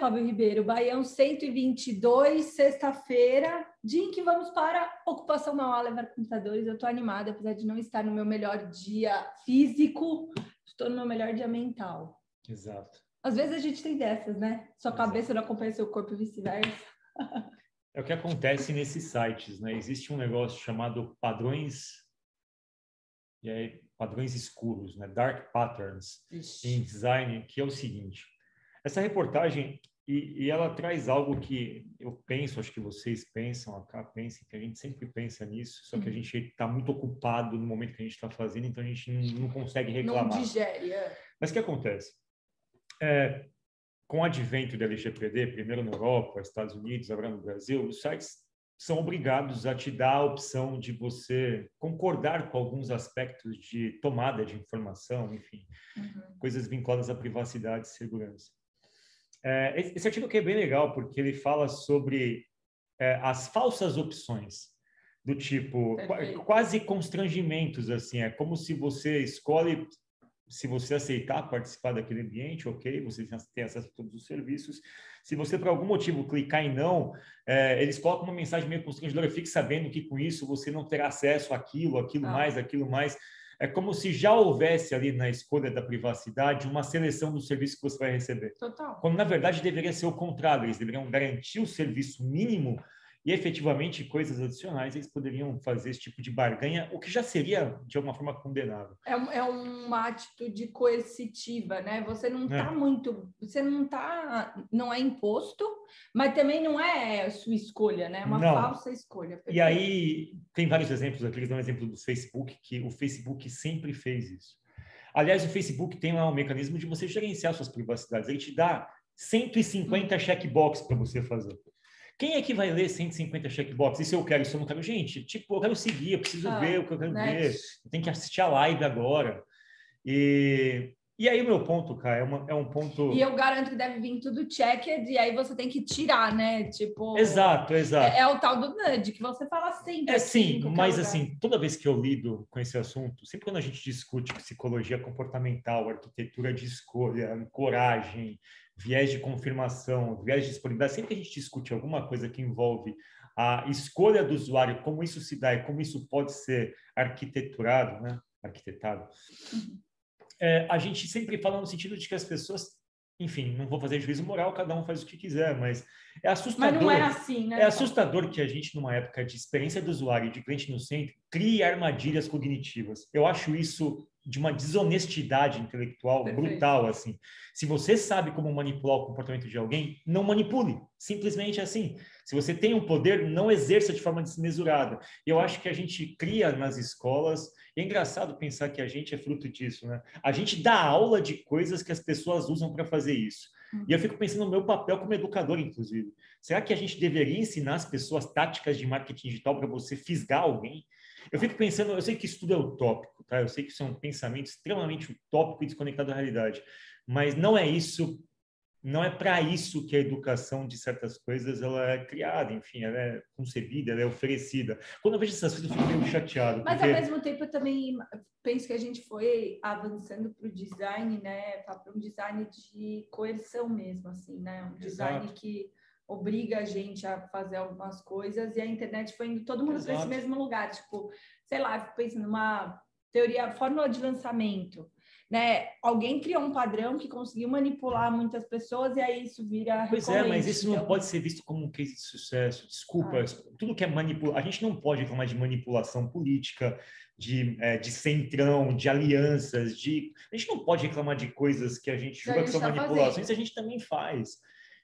Fábio Ribeiro. Baião 122, sexta-feira, dia em que vamos para ocupação manual levar computadores. Eu estou animada, apesar de não estar no meu melhor dia físico, estou no meu melhor dia mental. Exato. Às vezes a gente tem dessas, né? Sua Exato. cabeça não acompanha seu corpo e vice-versa. É o que acontece nesses sites, né? Existe um negócio chamado padrões e aí, padrões escuros, né? Dark patterns Ixi. em design, que é o seguinte. Essa reportagem e, e ela traz algo que eu penso, acho que vocês pensam, a Cá pensem, que a gente sempre pensa nisso, só que a Uhum. gente está muito ocupado no momento que a gente está fazendo, então a gente não, não consegue Não reclamar. digere. é. Mas o que acontece? É, com o advento da LGPD, primeiro na Europa, Estados Unidos, agora no Brasil, os sites são obrigados a te dar a opção de você concordar com alguns aspectos de tomada de informação, enfim, Uhum. coisas vinculadas à privacidade e segurança. É, esse artigo aqui é bem legal porque ele fala sobre é, as falsas opções do tipo Perfeito. quase constrangimentos assim é como se você escolhe se você aceitar participar daquele ambiente ok você tem tem acesso a todos os serviços se você por algum motivo clicar em não é, eles colocam uma mensagem meio constrangedora fique sabendo que com isso você não terá acesso àquilo aquilo Ah. mais aquilo mais é como se já houvesse ali na escolha da privacidade uma seleção do serviço que você vai receber. Total. Quando, na verdade, deveria ser o contrário. Eles deveriam garantir o serviço mínimo e, efetivamente, coisas adicionais, eles poderiam fazer esse tipo de barganha, o que já seria, de alguma forma, condenável. É, é uma atitude coercitiva, né? Você não É. está muito, você não tá, não é imposto, mas também não é sua escolha, né? É uma Não. falsa escolha. E aí, tem vários exemplos aqui. Eles dão um exemplo do Facebook, que o Facebook sempre fez isso. Aliás, o Facebook tem lá um mecanismo de você gerenciar suas privacidades. Ele te dá 150 checkbox para você fazer. Quem é que vai ler 150 checkbox? Isso eu quero, isso eu não quero. Gente, tipo, eu quero seguir, eu preciso Ah, ver o que eu quero né? ver. Eu tenho que assistir a live agora. E, e aí o meu ponto, cara, é, uma- é um ponto... E eu garanto que deve vir tudo checked, e aí você tem que tirar, né? Tipo. Exato, exato. É, é o tal do nudge, que você fala sempre. É assim, sim, mas lugar. assim, toda vez que eu lido com esse assunto, sempre quando a gente discute psicologia comportamental, arquitetura de escolha, coragem, viés de confirmação, viés de disponibilidade, sempre que a gente discute alguma coisa que envolve a escolha do usuário, como isso se dá e como isso pode ser arquiteturado, né? Arquitetado. Uhum. É, a gente sempre fala no sentido de que as pessoas, enfim, não vou fazer juízo moral, cada um faz o que quiser, mas é Mas assustador. não é assim, né? É assustador que a gente, numa época de experiência do usuário e de cliente no centro, crie armadilhas cognitivas. Eu acho isso de uma desonestidade intelectual Perfeito. brutal, assim. Se você sabe como manipular o comportamento de alguém, não manipule. Simplesmente assim. Se você tem um poder, não exerça de forma desmesurada. Eu acho que a gente cria nas escolas, e é engraçado pensar que a gente é fruto disso, né? A gente dá aula de coisas que as pessoas usam para fazer isso. E eu fico pensando no meu papel como educador, inclusive. Será que a gente deveria ensinar as pessoas táticas de marketing digital para você fisgar alguém? Eu fico pensando, eu sei que isso tudo é utópico, tá? Eu sei que isso é um pensamento extremamente utópico e desconectado da realidade, mas não é isso, não é para isso que a educação de certas coisas ela é criada, enfim, ela é concebida, ela é oferecida. Quando eu vejo essas coisas, eu fico meio chateado, Mas porque ao mesmo tempo eu também penso que a gente foi avançando para o design, né? Para um design de coerção mesmo, assim, né? Um design Exato. que obriga a gente a fazer algumas coisas e a internet foi indo todo mundo para esse mesmo lugar, tipo, sei lá, pensando numa teoria, fórmula de lançamento, né? Alguém criou um padrão que conseguiu manipular muitas pessoas e aí isso vira Pois é, mas isso não Então, pode ser visto como um case de sucesso. Desculpa, Ah. tudo que é manipulação. A gente não pode reclamar de manipulação política, de, eh, de centrão, de alianças, de. A gente não pode reclamar de coisas que a gente julga que são tá manipulações, fazendo. a gente também faz.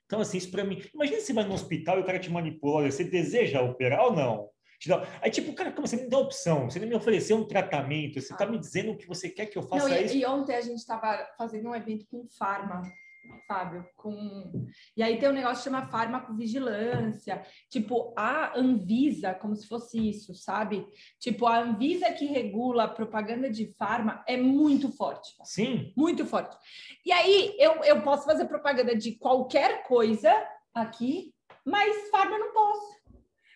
Então, assim, isso para mim. Imagina você vai no hospital e o cara te manipula. Olha, você deseja operar ou não? Aí, tipo, cara, como você me dá opção? Você nem me ofereceu um tratamento, você está Ah. me dizendo que você quer que eu Não, faça e, isso. e ontem a gente estava fazendo um evento com Farma, Fábio, com... E aí tem um negócio que chama farmacovigilância, tipo a Anvisa, como se fosse isso, sabe? Tipo, a Anvisa que regula a propaganda de farma é muito forte, Sim, muito forte. E aí eu, eu posso fazer propaganda de qualquer coisa aqui, mas farma eu não posso.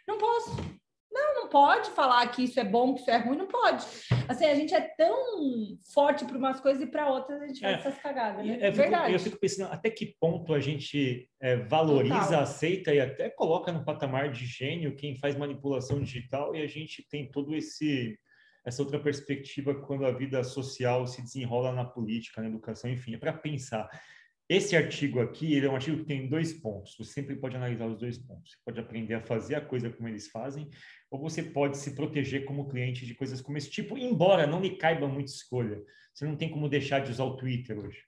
Não posso. Não, não pode falar que isso é bom, que isso é ruim, não pode. Assim, a gente é tão forte para umas coisas e para outras a gente faz é, essas cagadas, né? É, Verdade. Eu fico pensando até que ponto a gente é, valoriza, Total. aceita e até coloca no patamar de gênio quem faz manipulação digital e a gente tem todo esse essa outra perspectiva quando a vida social se desenrola na política, na educação, enfim, é para pensar. Esse artigo aqui, ele é um artigo que tem dois pontos. Você sempre pode analisar os dois pontos. Você pode aprender a fazer a coisa como eles fazem, ou você pode se proteger como cliente de coisas como esse tipo, embora não lhe caiba muita escolha. Você não tem como deixar de usar o Twitter hoje.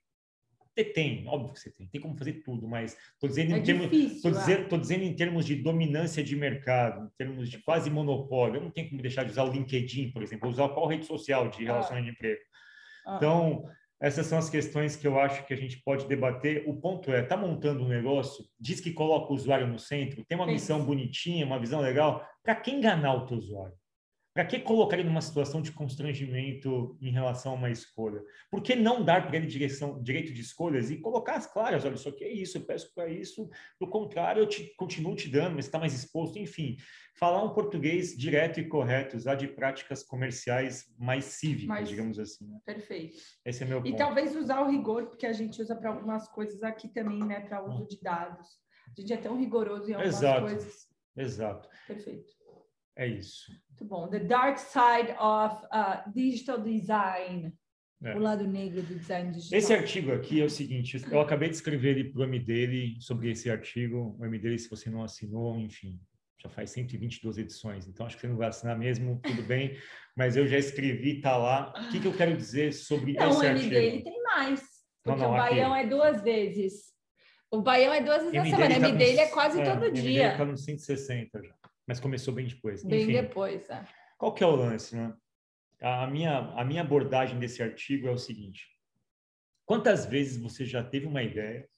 Você tem, óbvio que você tem, tem como fazer tudo, mas estou dizendo, é em termos, difícil, tô dizendo, tô dizendo em termos de dominância de mercado, em termos de quase monopólio. Eu não tenho como deixar de usar o LinkedIn, por exemplo, usar qual rede social de relacionamento ah. de emprego. Ah. Então, essas são as questões que eu acho que a gente pode debater. O ponto é, está montando um negócio, diz que coloca o usuário no centro, tem uma missão bonitinha, uma visão legal, para quem enganar o teu usuário? Para que colocar ele numa situação de constrangimento em relação a uma escolha? Por que não dar para ele direção, direito de escolhas e colocar as claras? Olha, isso aqui é isso, eu peço para isso, do contrário, eu te, continuo te dando, mas está mais exposto. Enfim, falar um português direto e correto, usar de práticas comerciais mais cívicas, mais... digamos assim. Né? Perfeito. Esse é meu ponto. E talvez usar o rigor, porque a gente usa para algumas coisas aqui também, né, para uso de dados. A gente é tão rigoroso em algumas Exato. coisas. Exato. Perfeito. É isso. Muito bom. The Dark Side of uh, Digital Design. É. O lado negro do design digital. Esse artigo aqui é o seguinte: eu acabei de escrever ele para o M dele sobre esse artigo. O M dele, se você não assinou, enfim, já faz 122 edições, então acho que você não vai assinar mesmo, tudo bem, mas eu já escrevi, tá lá. O que, que eu quero dizer sobre não, esse artigo? Não, o M dele tem mais, porque não, não, o Baião aqui. é duas vezes. O Baião é duas vezes na semana, o M tá dele é quase é, todo dia. Ele está nos 160 já mas começou bem depois. Bem Enfim, depois, é. Qual que é o lance, né? A minha, a minha abordagem desse artigo é o seguinte: quantas vezes você já teve uma ideia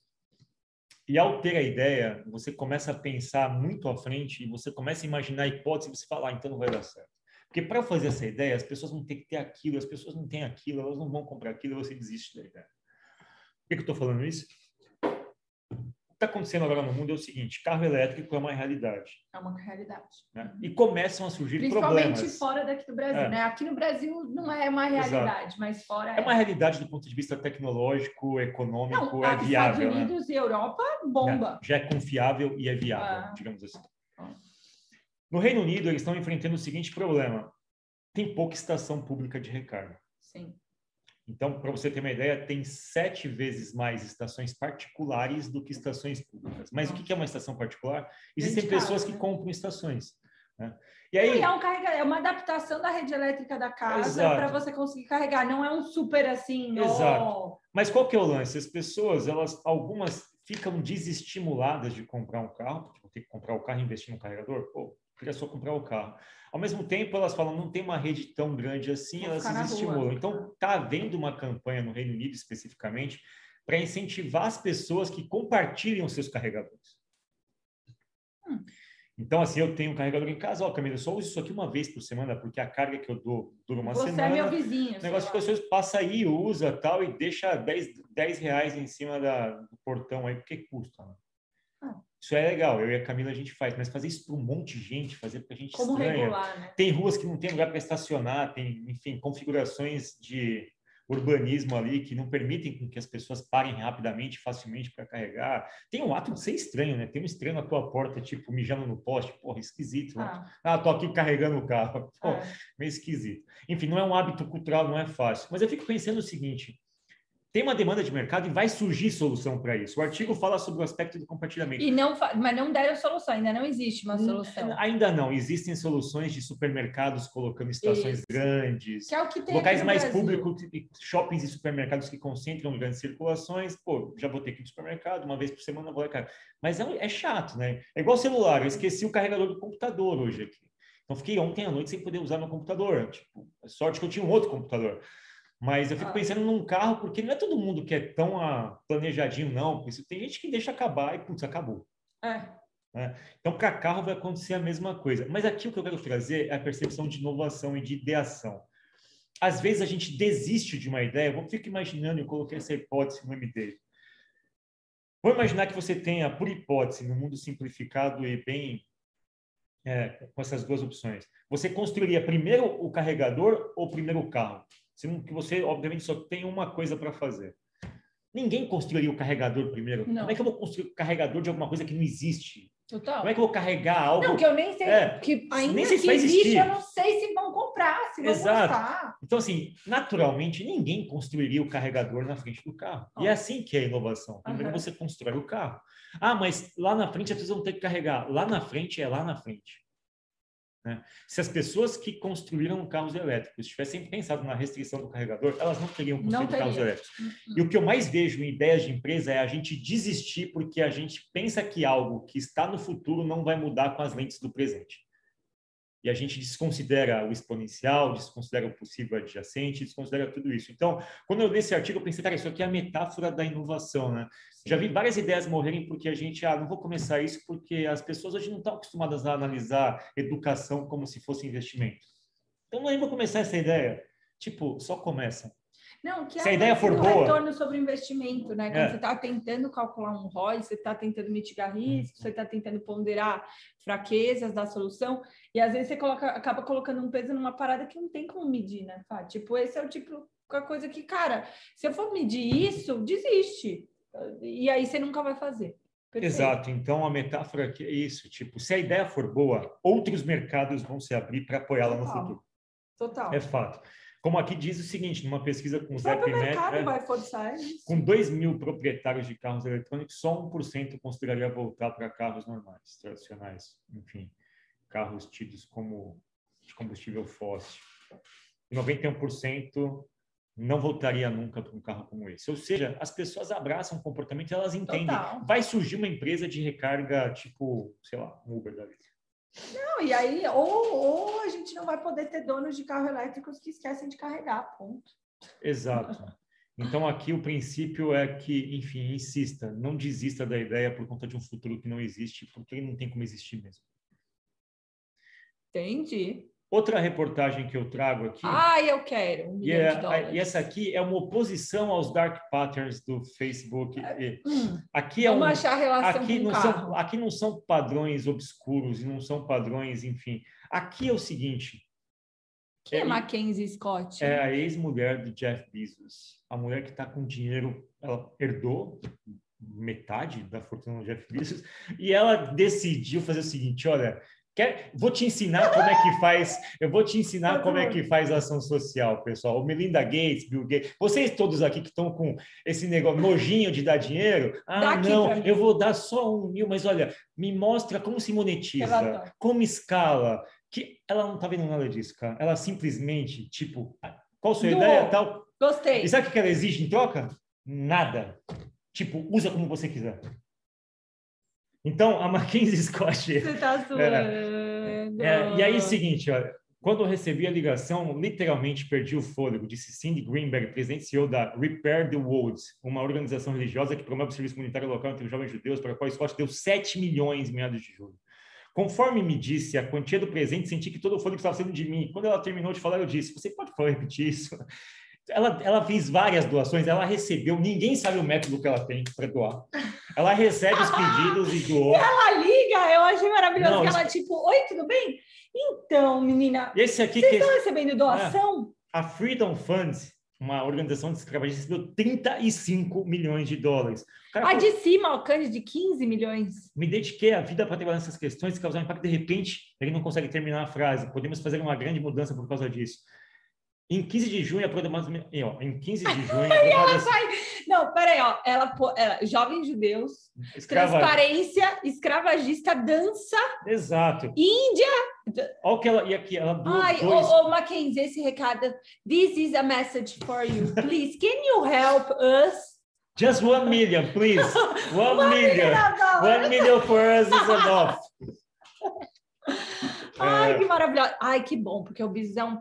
e ao ter a ideia, você começa a pensar muito à frente e você começa a imaginar a hipótese e você fala, ah, então não vai dar certo. Porque para fazer essa ideia, as pessoas vão ter que ter aquilo, as pessoas não têm aquilo, elas não vão comprar aquilo, você desiste da ideia. Por que, que eu estou falando isso? Está acontecendo agora no mundo é o seguinte: carro elétrico é uma realidade. É uma realidade. Né? E começam a surgir Principalmente problemas. Principalmente fora daqui do Brasil, é. né? Aqui no Brasil não é uma realidade, Exato. mas fora é. É uma realidade do ponto de vista tecnológico, econômico, não, é viável. Estados né? Unidos né? e Europa, bomba. É, já é confiável e é viável, ah. digamos assim. No Reino Unido, eles estão enfrentando o seguinte problema: tem pouca estação pública de recarga. Sim. Então, para você ter uma ideia, tem sete vezes mais estações particulares do que estações públicas. Mas o que é uma estação particular? Existem pessoas que né? compram estações. Né? E aí, é, um carrega... é uma adaptação da rede elétrica da casa para você conseguir carregar. Não é um super assim. Exato. Oh... Mas qual que é o lance? As pessoas, elas, algumas ficam desestimuladas de comprar um carro, porque vão ter que comprar o carro e investir no carregador. Pô, queria só comprar o carro. Ao mesmo tempo, elas falam, não tem uma rede tão grande assim, Vou elas se estimulam. Então, está havendo uma campanha no Reino Unido, especificamente, para incentivar as pessoas que compartilhem os seus carregadores. Hum. Então, assim, eu tenho um carregador em casa, ó, Camila, eu só uso isso aqui uma vez por semana, porque a carga que eu dou dura uma Você semana. Você é meu vizinho. O negócio que vocês passa aí, usa tal, e deixa 10, 10 reais em cima da, do portão aí, porque custa. Né? Ah. Isso é legal, eu e a Camila a gente faz, mas fazer isso para um monte de gente, fazer para a gente Como estranha. regular, né? Tem ruas que não tem lugar para estacionar, tem, enfim, configurações de urbanismo ali que não permitem que as pessoas parem rapidamente, facilmente para carregar. Tem um ato de ser estranho, né? Tem um estranho na tua porta, tipo, mijando no poste, porra, esquisito, né? Ah, ah tô aqui carregando o carro, Pô, é. meio esquisito. Enfim, não é um hábito cultural, não é fácil. Mas eu fico pensando o seguinte, tem uma demanda de mercado e vai surgir solução para isso. O artigo fala sobre o aspecto do compartilhamento. E não, mas não deram solução, ainda não existe uma solução. Ainda não. Existem soluções de supermercados colocando estações isso. grandes, que é o que tem locais mais públicos, shoppings e supermercados que concentram grandes circulações. Pô, já vou ter que ir no supermercado uma vez por semana, vou lá, Mas é, é chato, né? É igual celular. Eu esqueci o carregador do computador hoje aqui. Então fiquei ontem à noite sem poder usar meu computador. Tipo, sorte que eu tinha um outro computador. Mas eu fico ah. pensando num carro, porque não é todo mundo que é tão ah, planejadinho, não. Tem gente que deixa acabar e, putz, acabou. É. Né? Então, para carro vai acontecer a mesma coisa. Mas aqui o que eu quero trazer é a percepção de inovação e de ideação. Às vezes a gente desiste de uma ideia, eu fico imaginando, eu coloquei essa hipótese no MD. Vou imaginar que você tenha, por hipótese, no mundo simplificado e bem é, com essas duas opções. Você construiria primeiro o carregador ou primeiro o carro? Que você, obviamente, só tem uma coisa para fazer. Ninguém construiria o carregador primeiro. Não. Como é que eu vou construir o carregador de alguma coisa que não existe? Total. Como é que eu vou carregar algo? Não, que eu nem sei, É, que ainda nem sei que se existe, existir. eu não sei se vão comprar, se vão Exato. gostar. Então, assim, naturalmente, ninguém construiria o carregador na frente do carro. E é assim que é a inovação. Primeiro Aham. você constrói o carro. Ah, mas lá na frente as pessoas vão ter que carregar. Lá na frente é lá na frente. Né? Se as pessoas que construíram carros elétricos tivessem pensado na restrição do carregador, elas não teriam Não construído carros teria. elétricos. E o que eu mais vejo em ideias de empresa é a gente desistir porque a gente pensa que algo que está no futuro não vai mudar com as lentes do presente. E a gente desconsidera o exponencial, desconsidera o possível adjacente, desconsidera tudo isso. Então, quando eu li esse artigo, eu pensei, cara, isso aqui é a metáfora da inovação, né? Já vi várias ideias morrerem porque a gente, ah, não vou começar isso porque as pessoas hoje não estão acostumadas a analisar educação como se fosse investimento. Então, nem vou começar essa ideia. Tipo, só começa. Não, que Se a é ideia for boa- retorno sobre investimento, né? Quando É. você está tentando calcular um ROI, você está tentando mitigar riscos, você está tentando ponderar fraquezas da solução, e às vezes você coloca, acaba colocando um peso numa parada que não tem como medir, né? Fá? Tipo, esse é o tipo a coisa que, cara, se eu for medir isso, desiste. E aí você nunca vai fazer. Perfeito. Exato. Então, a metáfora aqui é isso. Tipo, se a ideia for boa, outros mercados vão se abrir para apoiá-la no futuro. Total. É fato. Como aqui diz o seguinte, numa pesquisa com o Zé mercado é, vai forçar isso. com 2 mil proprietários de carros eletrônicos, só 1% consideraria voltar para carros normais, tradicionais. Enfim, carros tidos como de combustível fóssil. E 91% não voltaria nunca para um carro como esse. Ou seja, as pessoas abraçam o comportamento e elas entendem. Total. Vai surgir uma empresa de recarga tipo, sei lá, um Uber da vida. Não, e aí, ou, ou a gente não vai poder ter donos de carro elétricos que esquecem de carregar, ponto. Exato. Então, aqui o princípio é que, enfim, insista, não desista da ideia por conta de um futuro que não existe, porque não tem como existir mesmo. Entendi. Outra reportagem que eu trago aqui, Ai, eu quero um e, é- e essa aqui é uma oposição aos dark patterns do Facebook. E Hum, Aqui é um, vamos achar relação aqui não carro. são aqui não são padrões obscuros e não são padrões, enfim. Aqui é o seguinte, Quem é é- Mackenzie Scott? é a ex-mulher do Jeff Bezos, a mulher que está com dinheiro, ela herdou metade da fortuna do Jeff Bezos e ela decidiu fazer o seguinte, olha, quer, vou te ensinar como é que faz, eu vou te ensinar como é que faz ação social, pessoal. O Melinda Gates, Bill Gates, vocês todos aqui que estão com esse negócio nojinho de dar dinheiro, ah, não, eu vou dar só um mil, mas olha, me mostra como se monetiza, como escala, que ela não tá vendo nada disso, cara. Ela simplesmente, tipo, qual a sua Doou. ideia, tal, Gostei. e sabe o que ela exige em troca? Nada. Tipo, usa como você quiser. Então, a Mackenzie Scott. Você tá zoando. É, e aí, seguinte, olha, quando eu recebi a ligação, literalmente perdi o fôlego, disse Cindy Greenberg, presidente CEO da Repair the World, uma organização religiosa que promove o serviço comunitário local entre os jovens judeus, para a qual Scott deu 7 milhões em meados de julho. Conforme me disse a quantia do presente, senti que todo o fôlego estava saindo de mim. Quando ela terminou de falar, eu disse: Você pode falar, repetir isso? Ela, ela fez várias doações, ela recebeu, ninguém sabe o método que ela tem para doar. Ela recebe os pedidos e doou. Ela liga, eu achei maravilhoso. Não, que isso- ela, tipo, oi, tudo bem? Então, menina, Esse aqui vocês que estão recebendo doação? a Freedom Fund, uma organização de escravagistas, recebeu 35 milhões de dólares. Cara A de cima, o Candy, de 15 milhões. Me dediquei a vida para trabalhar nessas questões e causar um impacto. De repente, ele não consegue terminar a frase. Podemos fazer uma grande mudança por causa disso. Em 15 de junho, a programação... e, Em 15 de junho, a Ela vai. Não, peraí, ó. Ela, ela, jovens judeus, Escrava... transparência, escravagista, dança, Exato. Índia. Olha o que ela... E aqui, ela doou Ai, dois... ô, ô, Mackenzie, esse recado. This is a message for you. Please, can you help us? Just one million, please. One Uma million. dólar. One million for us is enough. Ai, É, que maravilhoso. Ai, que bom, porque o é um.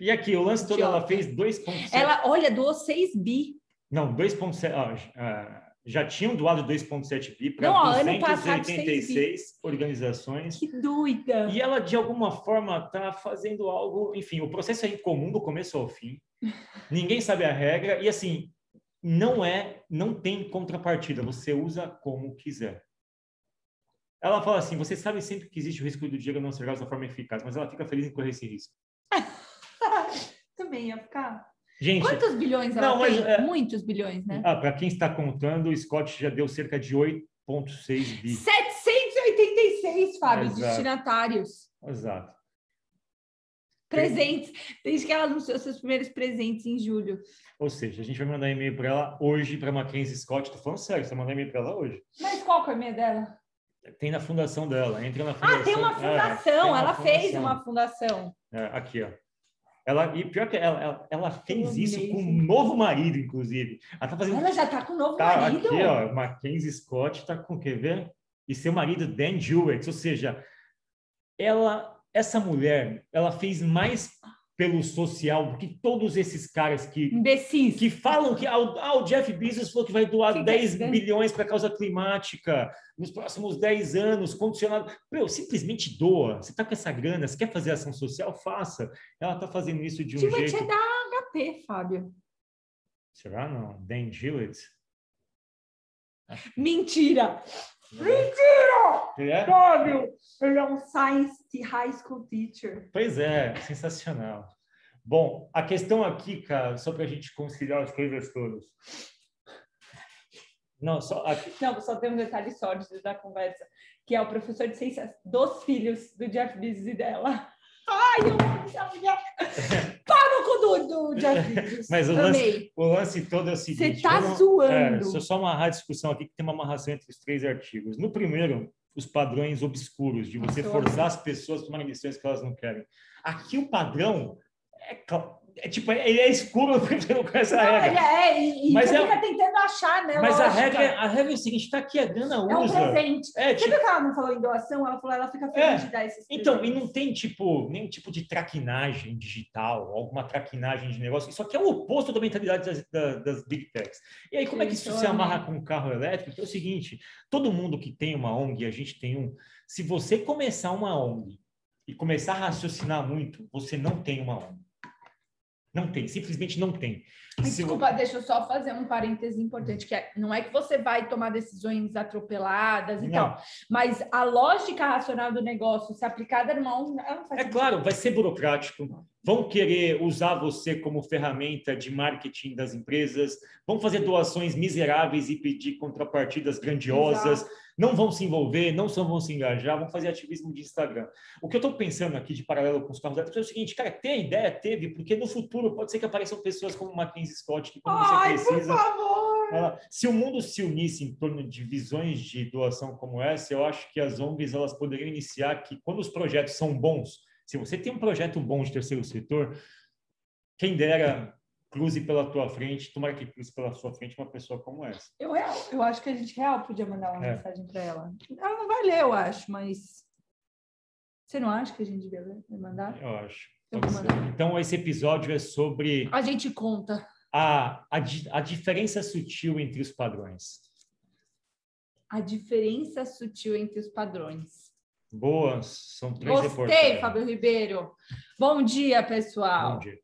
E aqui, o lance todo, ela fez 2,7... Ela, olha, doou 6 bi. Não, 2,7. ah, já tinham doado 2,7 bi para Não, ó, ano passado, 286 organizações. Que doida. E ela, de alguma forma, está fazendo algo. Enfim, o processo é incomum do começo ao fim. Ninguém sabe a regra. E, assim, não é. Não tem contrapartida. Você usa como quiser. Ela fala assim: você sabe sempre que existe o risco do dinheiro não ser usado da forma eficaz, mas ela fica feliz em correr esse risco. Também ia ficar. Gente, Quantos bilhões ela Não, mas, tem? é- Muitos bilhões, né? ah, para quem está contando, o Scott já deu cerca de 8,6 bi. 786, Fábio, Exato. destinatários. Exato. Presentes. Desde que ela anunciou seus primeiros presentes em julho. Ou seja, a gente vai mandar e-mail para ela hoje, para Mackenzie Scott. Tô falando sério, você vai mandar e-mail para ela hoje. Mas qual que é o e-mail dela? Tem na fundação dela, entra na fundação. Ah, tem uma É, fundação. tem uma ela fez fundação. uma fundação. É, aqui, ó. Ela, e pior que ela, ela, ela fez isso com um novo marido, inclusive. Ela tá fazendo. Ela já tá com um novo Tá marido. aqui, ó. Mackenzie Scott tá com, quer ver? E seu marido, Dan Jewett. Ou seja, ela, essa mulher, ela fez mais pelo social do que todos esses caras que Imbecis. que falam que ah, o- ah, Jeff Bezos falou que vai doar Que 10 que- bilhões para a causa climática nos próximos 10 anos, condicionado. Meu, simplesmente doa. Você está com essa grana, você quer fazer ação social? Faça. Ela está fazendo isso de um Jewett jeito. é da HP, Fábio. Será não? Dan Jewett? Mentira! Ele é? Fábio! Ele é um science high school teacher. Pois é, sensacional. Bom, a questão aqui, cara, só para a gente conciliar as coisas todas. Não, só aqui. Não, só tem um detalhe sórdido da conversa, que é o professor de ciências dos filhos do Jeff Bezos e dela. Ai, eu amo! Para no cu do, do Jeff Bezos. Mas o lance-. O lance todo é o seguinte. Você tá não- É, zoando. eu só amarrar a discussão aqui, que tem uma amarração entre os três artigos. No primeiro, os padrões obscuros, de você forçar as pessoas a tomarem decisões que elas não querem. Aqui o padrão é, é tipo, ele é escuro porque você não regra. ele é, e, Mas você é- fica tentando achar, né? Mas a regra, é- a regra é o seguinte, tá aqui, a grana é um usa. presente. É, tipo, que ela não falou em doação? Ela falou ela fica feliz de dar esses então, e não tem tipo, nenhum tipo de traquinagem digital, alguma traquinagem de negócio. Isso aqui é o oposto da mentalidade das, da- das big techs. E aí, como é que isso Isso, se amarra com o carro elétrico? É o seguinte: todo mundo que tem uma ONG, a gente tem um. Se você começar uma ONG e começar a raciocinar muito, você não tem uma ONG. Não tem, simplesmente não tem. Desculpa, deixa eu só fazer um parêntese importante, que é, não é que você vai tomar decisões atropeladas e Não. tal, mas a lógica racional do negócio, se aplicada não faz É claro, vai ser burocrático. Vão querer usar você como ferramenta de marketing das empresas, vão fazer doações miseráveis e pedir contrapartidas grandiosas, Exato. não vão se envolver, não só vão se engajar, vão fazer ativismo de Instagram. O que eu estou pensando aqui de paralelo com os carros elétricos é o seguinte, cara, ter a ideia teve, porque no futuro pode ser que apareçam pessoas como Mackenzie Scott, que quando Ai, você por precisa... favor! Ela- se o mundo se unisse em torno de visões de doação como essa, eu acho que as ONGs elas poderiam iniciar que quando os projetos são bons, se você tem um projeto bom de terceiro setor, quem dera cruze pela tua frente, tomara que cruze pela sua frente uma pessoa como essa. Eu, eu acho que a gente real podia mandar uma É. mensagem para ela. Ela não vai ler, eu acho, mas você não acha que a gente devia ler- mandar? Eu acho. Eu. Então, esse episódio é sobre A gente conta. a, a, a diferença sutil entre os padrões. A diferença sutil entre os padrões. Boas, são três Gostei, reportagens. Fábio Ribeiro. Bom dia, pessoal. Bom dia.